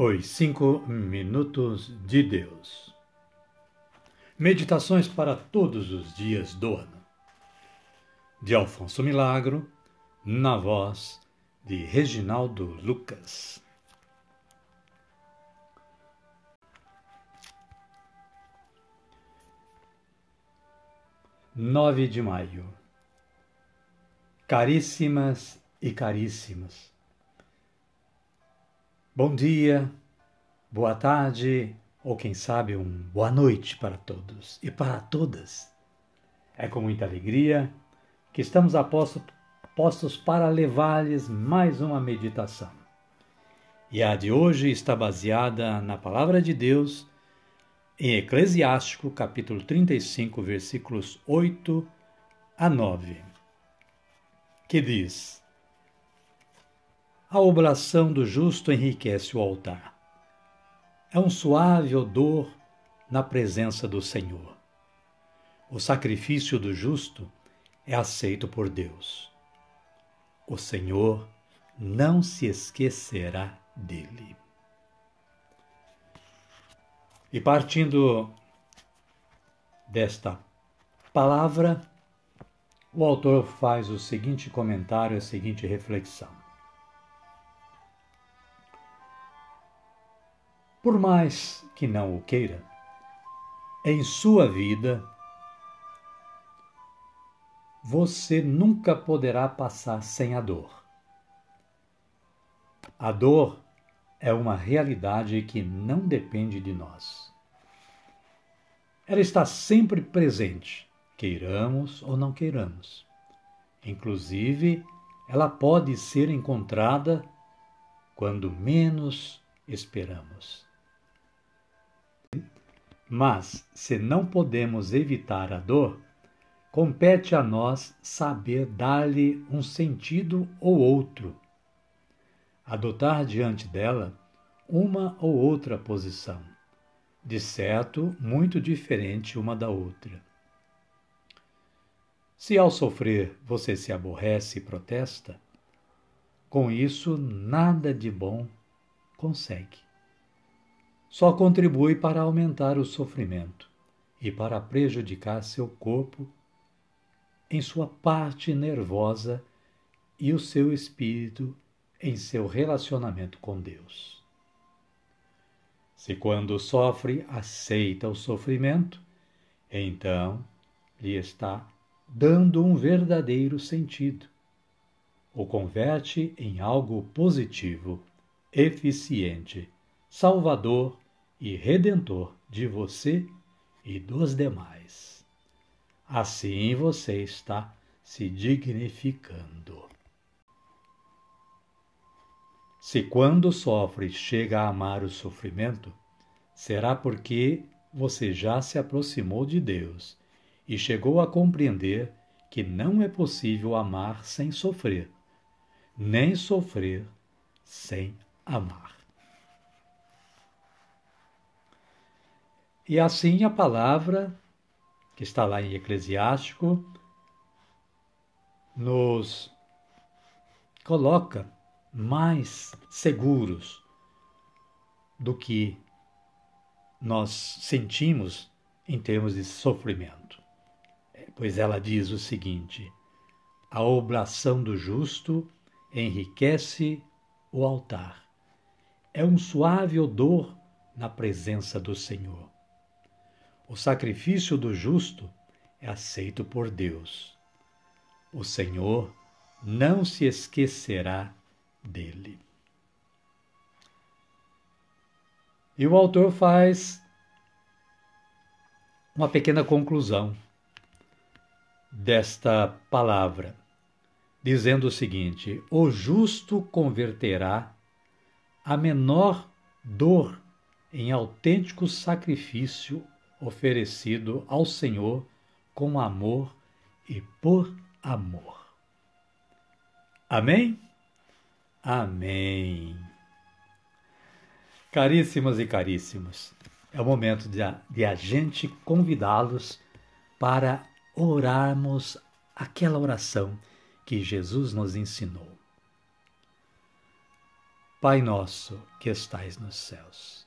Os Cinco Minutos de Deus. Meditações para todos os dias do ano. De Alfonso Milagro, na voz de Reginaldo Lucas. Nove de maio. Caríssimas e caríssimos Bom dia, boa tarde ou quem sabe um boa noite para todos e para todas. É com muita alegria que estamos postos para levar-lhes mais uma meditação. E a de hoje está baseada na palavra de Deus em Eclesiástico, capítulo 35, versículos 8 a 9, que diz: a oblação do justo enriquece o altar. É um suave odor na presença do Senhor. O sacrifício do justo é aceito por Deus. O Senhor não se esquecerá dele. E partindo desta palavra, o autor faz o seguinte comentário, a seguinte reflexão. Por mais que não o queira, em sua vida você nunca poderá passar sem a dor. A dor é uma realidade que não depende de nós. Ela está sempre presente, queiramos ou não queiramos. Inclusive, ela pode ser encontrada quando menos esperamos. Mas, se não podemos evitar a dor, compete a nós saber dar-lhe um sentido ou outro. Adotar diante dela uma ou outra posição, de certo muito diferente uma da outra. Se ao sofrer você se aborrece e protesta, com isso nada de bom consegue só contribui para aumentar o sofrimento e para prejudicar seu corpo em sua parte nervosa e o seu espírito em seu relacionamento com Deus. Se quando sofre aceita o sofrimento, então lhe está dando um verdadeiro sentido. O converte em algo positivo, eficiente Salvador e Redentor de você e dos demais. Assim você está se dignificando. Se quando sofre chega a amar o sofrimento, será porque você já se aproximou de Deus e chegou a compreender que não é possível amar sem sofrer, nem sofrer sem amar. E assim a palavra, que está lá em Eclesiástico, nos coloca mais seguros do que nós sentimos em termos de sofrimento. É, pois ela diz o seguinte: a oblação do justo enriquece o altar. É um suave odor na presença do Senhor. O sacrifício do justo é aceito por Deus. O Senhor não se esquecerá dele. E o autor faz uma pequena conclusão desta palavra, dizendo o seguinte: O justo converterá a menor dor em autêntico sacrifício oferecido ao Senhor com amor e por amor. Amém? Amém. Caríssimas e caríssimos, é o momento de a, de a gente convidá-los para orarmos aquela oração que Jesus nos ensinou. Pai nosso que estais nos céus,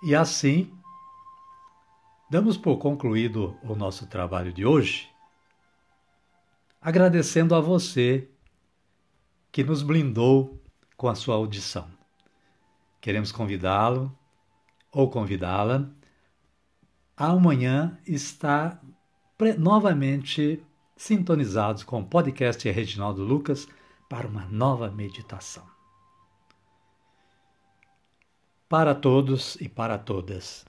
E assim, damos por concluído o nosso trabalho de hoje, agradecendo a você que nos blindou com a sua audição. Queremos convidá-lo ou convidá-la amanhã estar novamente sintonizados com o podcast Reginaldo Lucas para uma nova meditação para todos e para todas.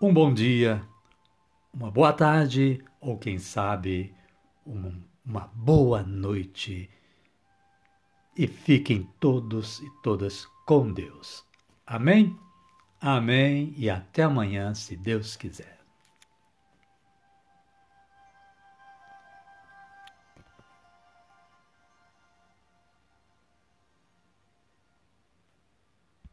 Um bom dia, uma boa tarde ou, quem sabe, uma boa noite. E fiquem todos e todas com Deus. Amém? Amém e até amanhã, se Deus quiser.